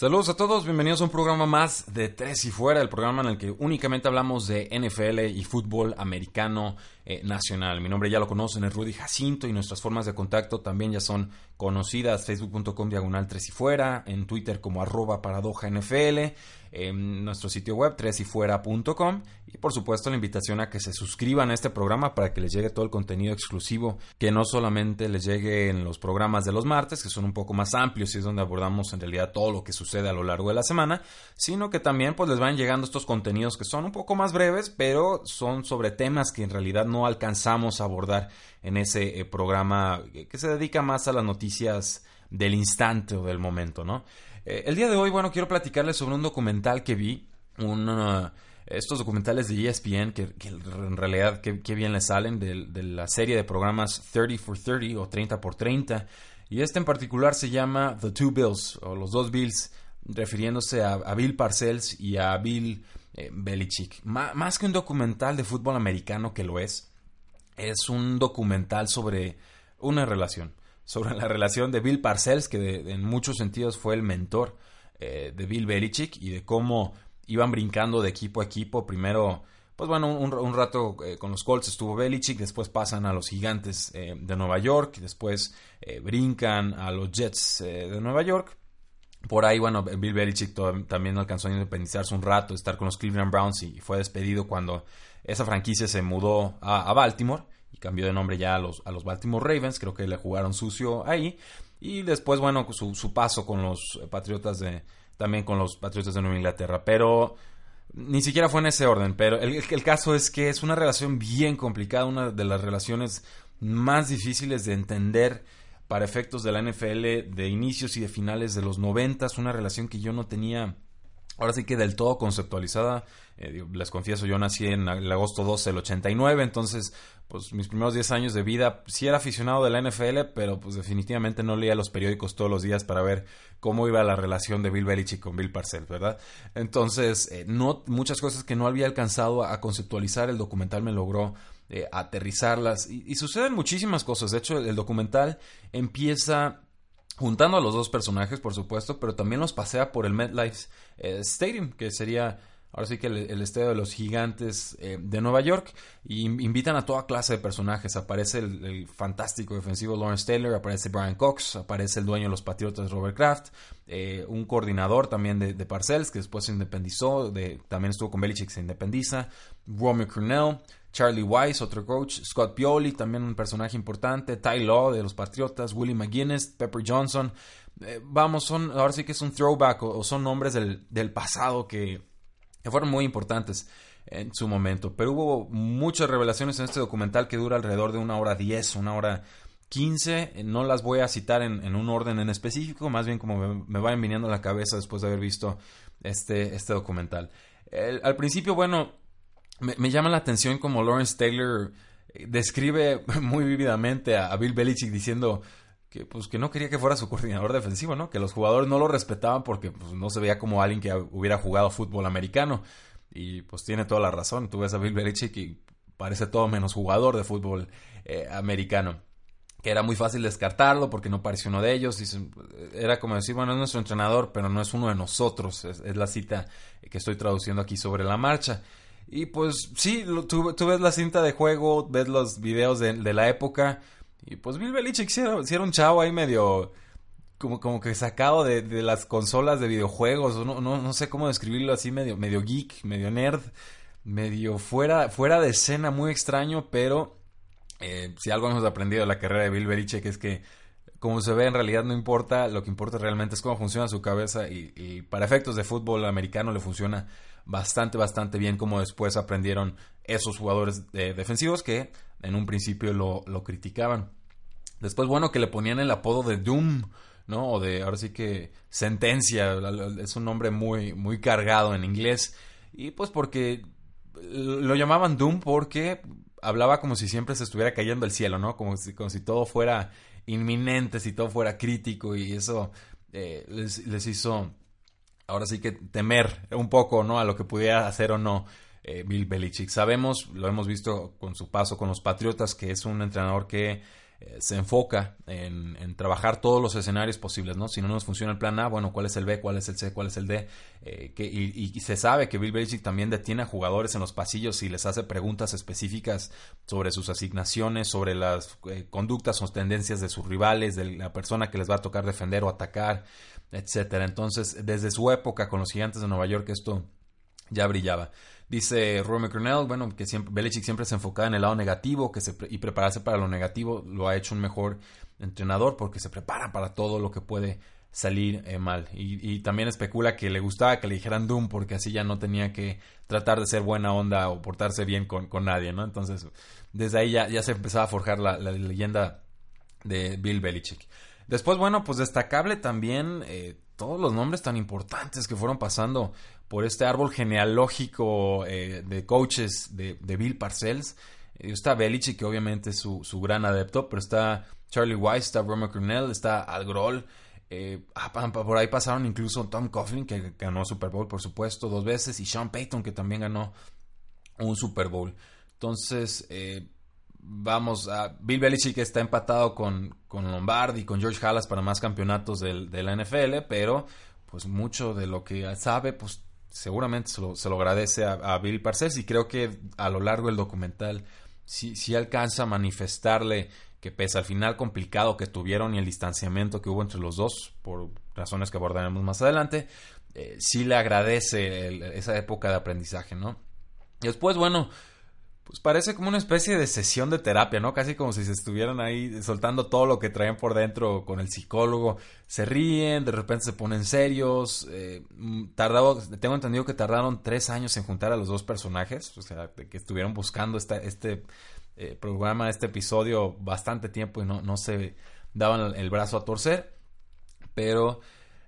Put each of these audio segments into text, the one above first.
Saludos a todos, bienvenidos a un programa más de Tres y Fuera, el programa en el que únicamente hablamos de NFL y fútbol americano eh, nacional. Mi nombre ya lo conocen, es Rudy Jacinto y nuestras formas de contacto también ya son conocidas, facebook.com diagonal Tres y Fuera, en Twitter como arroba paradoja en nuestro sitio web tresyfuera.com y por supuesto la invitación a que se suscriban a este programa para que les llegue todo el contenido exclusivo que no solamente les llegue en los programas de los martes que son un poco más amplios y es donde abordamos en realidad todo lo que sucede a lo largo de la semana sino que también pues les van llegando estos contenidos que son un poco más breves pero son sobre temas que en realidad no alcanzamos a abordar en ese eh, programa que se dedica más a las noticias del instante o del momento no eh, el día de hoy, bueno, quiero platicarles sobre un documental que vi, uh, estos documentales de ESPN, que, en realidad qué bien les salen, de, la serie de programas 30 for 30 o 30 por 30, y este en particular se llama The Two Bills, o los dos Bills, refiriéndose a, Bill Parcells y a Bill eh, Belichick. más que un documental de fútbol americano que lo es, es un documental sobre una relación sobre la relación de Bill Parcells, que en muchos sentidos fue el mentor eh, de Bill Belichick, y de cómo iban brincando de equipo a equipo. Primero, pues bueno, un, rato eh, con los Colts estuvo Belichick, después pasan a los Gigantes eh, de Nueva York, después brincan a los Jets de Nueva York. Por ahí, bueno, Bill Belichick también alcanzó a independizarse un rato, estar con los Cleveland Browns y fue despedido cuando esa franquicia se mudó a Baltimore y cambió de nombre ya a los, a los Baltimore Ravens, creo que le jugaron sucio ahí. Y después, bueno, su, su paso con los Patriotas de, también con los Patriotas de Nueva Inglaterra. Pero ni siquiera fue en ese orden. Pero el, el, caso es que es una relación bien complicada, una de las relaciones más difíciles de entender para efectos de la NFL de inicios y de finales de los noventas, una relación que yo no tenía ahora sí que del todo conceptualizada. Eh, les confieso, yo nací en el agosto 12 del 89, entonces pues mis primeros 10 años de vida sí era aficionado de la NFL, pero pues definitivamente no leía los periódicos todos los días para ver cómo iba la relación de Bill Belichick con Bill Parcells, ¿verdad? Entonces, eh, no, muchas cosas que no había alcanzado a conceptualizar, el documental me logró eh, aterrizarlas y, suceden muchísimas cosas. De hecho, el, documental empieza juntando a los dos personajes, por supuesto, pero también los pasea por el MetLife eh, Stadium, que sería ahora sí que el, estadio de los gigantes eh, de Nueva York, y invitan a toda clase de personajes. Aparece el, fantástico defensivo Lawrence Taylor, aparece Brian Cox, aparece el dueño de los Patriotas Robert Kraft, eh, un coordinador también de, Parcells, que después se independizó, de, también estuvo con Belichick, se independiza, Romeo Cornell, Charlie Weiss, otro coach, Scott Pioli, también un personaje importante, Ty Law de los Patriotas, Willie McGuinness, Pepper Johnson. Eh, vamos, son, ahora sí que es un throwback o, son nombres del, del pasado que, que, fueron muy importantes en su momento. Pero hubo muchas revelaciones en este documental que dura alrededor de una hora diez, una hora quince. No las voy a citar en, un orden en específico, más bien como me, me, vayan viniendo a la cabeza después de haber visto este, este documental. al principio, bueno, me, llama la atención como Lawrence Taylor eh, describe muy vívidamente a, Bill Belichick diciendo que pues que no quería que fuera su coordinador defensivo, ¿no? Que los jugadores no lo respetaban porque pues, no se veía como alguien que hubiera jugado fútbol americano. Y pues tiene toda la razón. Tú ves a Bill Belichick y parece todo menos jugador de fútbol eh, americano. Que era muy fácil descartarlo porque no pareció uno de ellos. era como decir, bueno, es nuestro entrenador, pero no es uno de nosotros. es la cita que estoy traduciendo aquí sobre la marcha. Y pues sí, tú, ves la cinta de juego, ves los videos de, la época. Y pues Bill Belichick sí era, un chavo ahí medio... Como, como que sacado de, las consolas de videojuegos. No, no, no sé cómo describirlo así, medio, medio geek, medio nerd. Medio fuera, fuera de escena, muy extraño, pero... Eh, si algo hemos aprendido de la carrera de Bill Belichick es que como se ve en realidad no importa, lo que importa realmente es cómo funciona su cabeza y, y para efectos de fútbol americano le funciona bastante, bastante bien como después aprendieron esos jugadores defensivos que en un principio lo, lo criticaban. Después, bueno, que le ponían el apodo de Doom, ¿no? O de, ahora sí que, sentencia, es un nombre muy, muy cargado en inglés. Y pues porque lo llamaban Doom porque hablaba como si siempre se estuviera cayendo el cielo, ¿no? Como si, como si todo fuera inminente, si todo fuera crítico y eso eh, les, les, hizo, ahora sí que temer un poco, ¿no? A lo que pudiera hacer o no eh, Bill Belichick. Sabemos, lo hemos visto con su paso con los Patriotas, que es un entrenador que eh, se enfoca en, trabajar todos los escenarios posibles, ¿no? Si no nos funciona el plan A, bueno, ¿cuál es el B? ¿Cuál es el C? ¿Cuál es el D? Eh, que, y, se sabe que Bill Belichick también detiene a jugadores en los pasillos y les hace preguntas específicas sobre sus asignaciones, sobre las eh, conductas o tendencias de sus rivales, de la persona que les va a tocar defender o atacar, etcétera. Entonces, desde su época con los gigantes de Nueva York, esto ya brillaba. Dice Roy McCornell, bueno, que siempre, Belichick siempre se enfocaba en el lado negativo que se, y prepararse para lo negativo lo ha hecho un mejor entrenador porque se prepara para todo lo que puede salir eh, mal. Y, también especula que le gustaba que le dijeran Doom porque así ya no tenía que tratar de ser buena onda o portarse bien con, nadie, ¿no? Entonces, desde ahí ya, ya se empezaba a forjar la, leyenda de Bill Belichick. Después, bueno, pues destacable también eh, todos los nombres tan importantes que fueron pasando por este árbol genealógico eh, de coaches de, Bill Parcells. Eh, está Belichick, que obviamente es su, gran adepto, pero está Charlie Weiss, está Roman Cornell, está Al Grohl. Ah, por ahí pasaron incluso Tom Coughlin, que ganó Super Bowl, por supuesto, dos veces, y Sean Payton, que también ganó un Super Bowl. Entonces, vamos a. Bill Belichick está empatado con, con Lombardi y con George Halas para más campeonatos de la NFL, pero pues mucho de lo que sabe, pues seguramente se lo, se lo agradece a, Bill Parcells y creo que a lo largo del documental sí, alcanza a manifestarle que pese al final complicado que tuvieron y el distanciamiento que hubo entre los dos, por razones que abordaremos más adelante, eh, sí le agradece esa época de aprendizaje, ¿no? Después, bueno, pues parece como una especie de sesión de terapia, ¿no? Casi como si se estuvieran ahí soltando todo lo que traen por dentro con el psicólogo. Se ríen, de repente se ponen serios. Eh, mm, tardado, tengo entendido que tardaron tres años en juntar a los dos personajes, o sea, que estuvieron buscando esta, este eh, programa, este episodio bastante tiempo y no, no se daban el brazo a torcer. Pero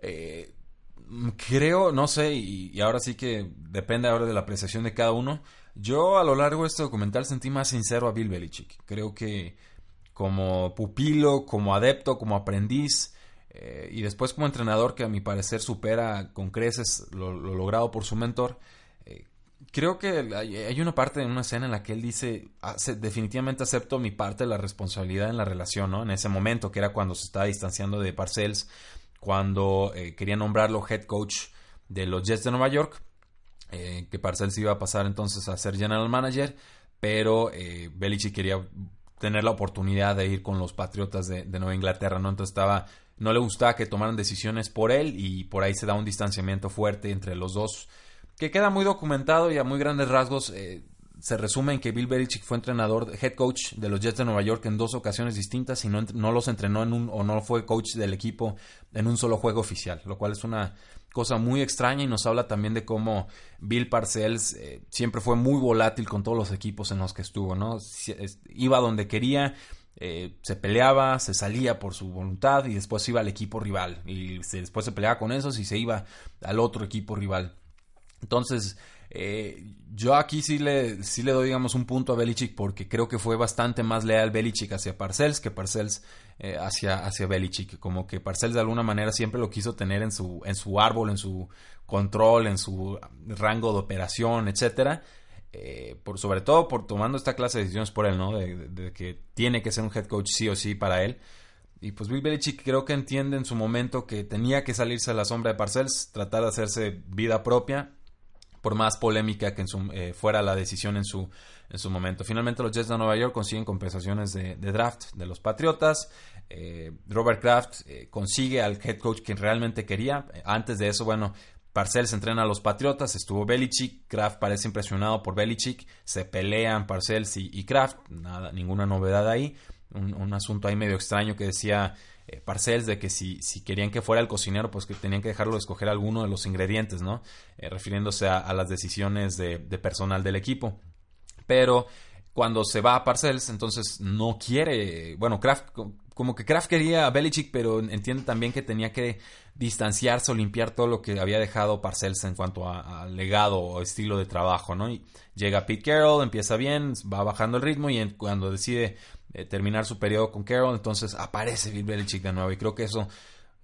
eh, creo, no sé, y, y ahora sí que depende ahora de la apreciación de cada uno yo a lo largo de este documental sentí más sincero a Bill Belichick. Creo que como pupilo, como adepto, como aprendiz eh, y después como entrenador que a mi parecer supera con creces lo, logrado por su mentor, eh, creo que hay, una parte en una escena en la que él dice, definitivamente acepto mi parte de la responsabilidad en la relación, ¿no? En ese momento, que era cuando se estaba distanciando de Parcells, cuando eh, quería nombrarlo head coach de los Jets de Nueva York eh, que Parcells iba a pasar entonces a ser general manager, pero eh, Belichick quería tener la oportunidad de ir con los Patriotas de, Nueva Inglaterra, ¿no? Entonces estaba, no le gustaba que tomaran decisiones por él y por ahí se da un distanciamiento fuerte entre los dos, que queda muy documentado y a muy grandes rasgos eh, se resume en que Bill Belichick fue entrenador, head coach de los Jets de Nueva York en dos ocasiones distintas y no, no los entrenó en un, o no fue coach del equipo en un solo juego oficial, lo cual es una cosa muy extraña y nos habla también de cómo Bill Parcells eh, siempre fue muy volátil con todos los equipos en los que estuvo, ¿no? Iba donde quería, eh, se peleaba, se salía por su voluntad y después iba al equipo rival y después se peleaba con esos y se iba al otro equipo rival. Entonces, eh, yo aquí sí le, sí le doy, digamos, un punto a Belichick porque creo que fue bastante más leal Belichick hacia Parcells que Parcells eh, hacia, hacia Belichick. Como que Parcells de alguna manera siempre lo quiso tener en su, en su árbol, en su control, en su rango de operación, etcétera. Eh, por, sobre todo por tomando esta clase de decisiones por él, ¿no? De, que tiene que ser un head coach sí o sí para él. Y pues Bill Belichick creo que entiende en su momento que tenía que salirse a la sombra de Parcells, tratar de hacerse vida propia por más polémica que en su, eh, fuera la decisión en su, en su momento. Finalmente los Jets de Nueva York consiguen compensaciones de, draft de los Patriotas. Eh, Robert Kraft eh, consigue al head coach que realmente quería. Antes de eso, bueno, Parcells entrena a los Patriotas, estuvo Belichick, Kraft parece impresionado por Belichick, se pelean Parcells y, Kraft, nada, ninguna novedad ahí. un, asunto ahí medio extraño que decía eh, Parcells de que si, si, querían que fuera el cocinero, pues que tenían que dejarlo escoger alguno de los ingredientes, ¿no? Eh, refiriéndose a, las decisiones de, personal del equipo. Pero cuando se va a Parcells, entonces no quiere, bueno, Kraft, como que Kraft quería a Belichick, pero entiende también que tenía que distanciarse o limpiar todo lo que había dejado Parcells en cuanto a, legado o estilo de trabajo, ¿no? Y llega Pete Carroll, empieza bien, va bajando el ritmo y cuando decide eh, terminar su periodo con Carroll, entonces aparece Bill Belichick de nuevo y creo que eso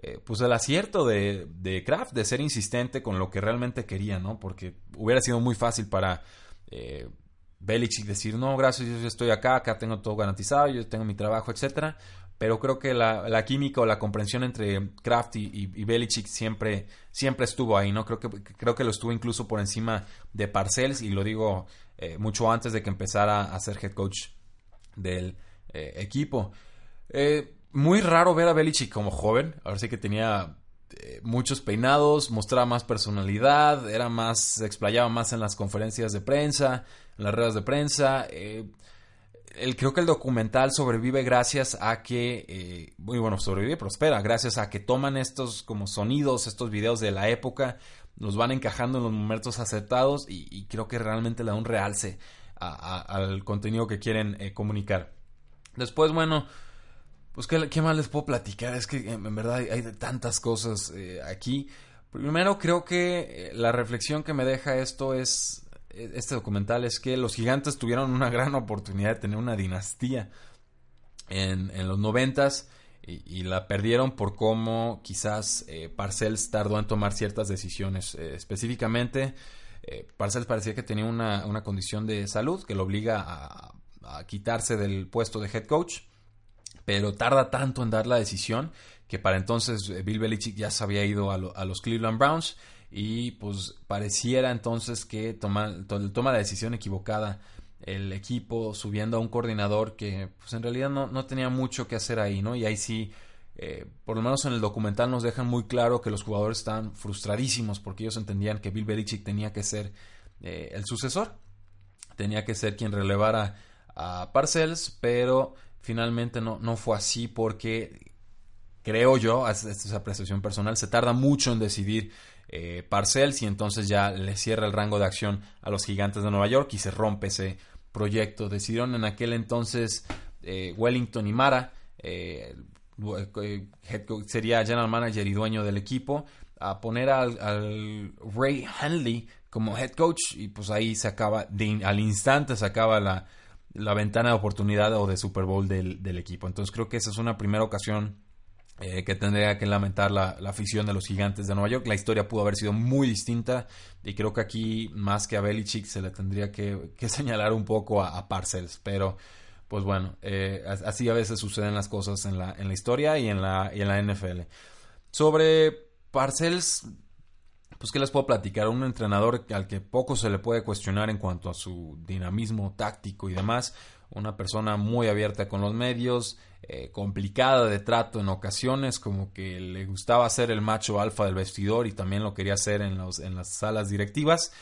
eh, pues el acierto de, de, Kraft de ser insistente con lo que realmente quería, ¿no? Porque hubiera sido muy fácil para eh, Belichick decir, no, gracias, yo estoy acá, acá tengo todo garantizado, yo tengo mi trabajo, etcétera. Pero creo que la, química o la comprensión entre Kraft y, Belichick siempre, siempre estuvo ahí, ¿no? Creo que, creo que lo estuvo incluso por encima de Parcells y lo digo eh, mucho antes de que empezara a ser head coach del eh, equipo. Eh, muy raro ver a Belichick como joven, ahora sí que tenía muchos peinados, mostraba más personalidad, era más, se explayaba más en las conferencias de prensa, en las ruedas de prensa. Eh, el, creo que el documental sobrevive gracias a que, eh, muy bueno, sobrevive, prospera, gracias a que toman estos como sonidos, estos videos de la época, los van encajando en los momentos acertados y, creo que realmente le da un realce al contenido que quieren eh, comunicar. Después, bueno, pues ¿qué, más les puedo platicar? Es que en, verdad hay, tantas cosas aquí. Primero creo que la reflexión que me deja esto es este documental es que los gigantes tuvieron una gran oportunidad de tener una dinastía en, los noventas y, la perdieron por cómo quizás eh, Parcells tardó en tomar ciertas decisiones. Eh, específicamente, eh, Parcells parecía que tenía una, condición de salud que lo obliga a, quitarse del puesto de head coach, pero tarda tanto en dar la decisión que para entonces Bill Belichick ya se había ido a los Cleveland Browns y pues pareciera entonces que toma, toma la decisión equivocada el equipo subiendo a un coordinador que pues en realidad no, no tenía mucho que hacer ahí, ¿no? Y ahí sí, eh, por lo menos en el documental nos dejan muy claro que los jugadores estaban frustradísimos porque ellos entendían que Bill Belichick tenía que ser eh, el sucesor, tenía que ser quien relevara a Parcells, pero finalmente no, no fue así porque creo yo, esta es apreciación personal, se tarda mucho en decidir eh, Parcells y entonces ya le cierra el rango de acción a los gigantes de Nueva York y se rompe ese proyecto. Decidieron en aquel entonces eh, Wellington y Mara, eh, sería general manager y dueño del equipo, a poner al, Ray Hanley como head coach y pues ahí se acaba, al instante se acaba la, la, ventana de oportunidad o de Super Bowl del, equipo. Entonces creo que esa es una primera ocasión eh, que tendría que lamentar la, afición de los gigantes de Nueva York. La historia pudo haber sido muy distinta y creo que aquí más que a Belichick se le tendría que, señalar un poco a, Parcells, pero pues bueno, eh, así a veces suceden las cosas en la, en la historia y en la, y en la NFL. Sobre Parcells, pues qué les puedo platicar, un entrenador al que poco se le puede cuestionar en cuanto a su dinamismo táctico y demás, una persona muy abierta con los medios, eh, complicada de trato en ocasiones, como que le gustaba ser el macho alfa del vestidor y también lo quería hacer en, los, en las salas directivas.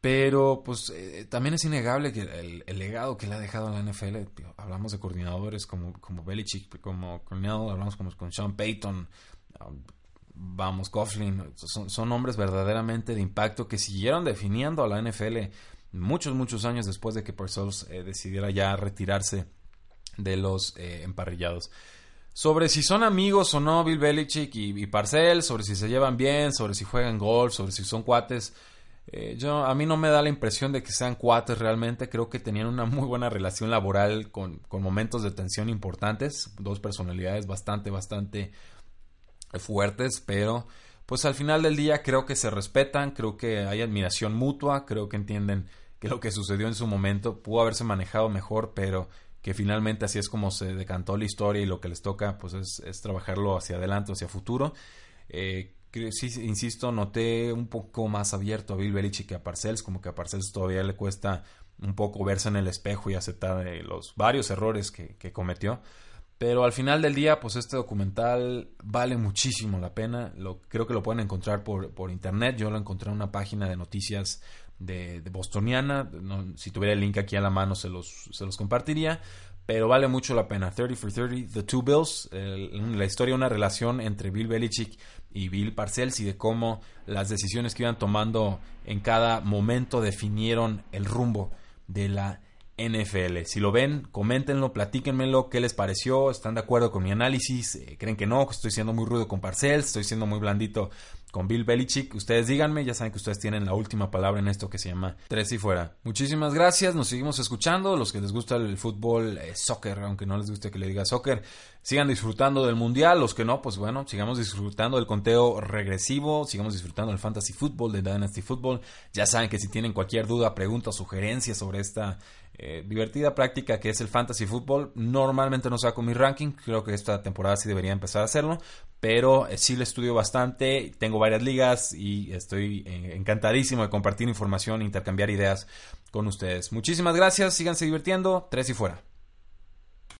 Pero pues eh, también es innegable que el, legado que le ha dejado la NFL, hablamos de coordinadores como, como Belichick, como Cornell, hablamos como con Sean Payton, vamos, Coughlin, son, hombres verdaderamente de impacto que siguieron definiendo a la NFL muchos, muchos años después de que Parcells eh, decidiera ya retirarse de los eh, emparrillados. Sobre si son amigos o no Bill Belichick y, Parcells, sobre si se llevan bien, sobre si juegan golf, sobre si son cuates. Eh, yo, a mí no me da la impresión de que sean cuates realmente. Creo que tenían una muy buena relación laboral con, con momentos de tensión importantes. Dos personalidades bastante, bastante fuertes, pero pues al final del día creo que se respetan, creo que hay admiración mutua, creo que entienden que lo que sucedió en su momento pudo haberse manejado mejor, pero que finalmente así es como se decantó la historia y lo que les toca pues es, trabajarlo hacia adelante, hacia futuro. Eh, sí, insisto, noté un poco más abierto a Bill Belichick que a Parcells, como que a Parcells todavía le cuesta un poco verse en el espejo y aceptar eh, los varios errores que, cometió. Pero al final del día, pues este documental vale muchísimo la pena. Lo, creo que lo pueden encontrar por, por internet. Yo lo encontré en una página de noticias de, Bostoniana. si tuviera el link aquí a la mano se los, se los compartiría. Pero vale mucho la pena. 30 for 30, The Two Bills. la historia de una relación entre Bill Belichick y Bill Parcells y de cómo las decisiones que iban tomando en cada momento definieron el rumbo de la NFL. Si lo ven, coméntenlo, platíquenmelo, qué les pareció, están de acuerdo con mi análisis, eh, creen que no, estoy siendo muy rudo con Parcells, estoy siendo muy blandito con Bill Belichick. Ustedes díganme, ya saben que ustedes tienen la última palabra en esto que se llama Tres y Fuera. Muchísimas gracias, nos seguimos escuchando. Los que les gusta el fútbol, eh, soccer, aunque no les guste que le diga soccer, sigan disfrutando del mundial. Los que no, pues bueno, sigamos disfrutando del conteo regresivo, sigamos disfrutando del fantasy football, del dynasty football. Ya saben que si tienen cualquier duda, pregunta o sugerencia sobre esta eh, divertida práctica que es el fantasy football, normalmente no saco mi ranking. Creo que esta temporada sí debería empezar a hacerlo pero eh, sí le estudio bastante, tengo varias ligas y estoy eh, encantadísimo de compartir información intercambiar ideas con ustedes. Muchísimas gracias, síganse divirtiendo, tres y fuera.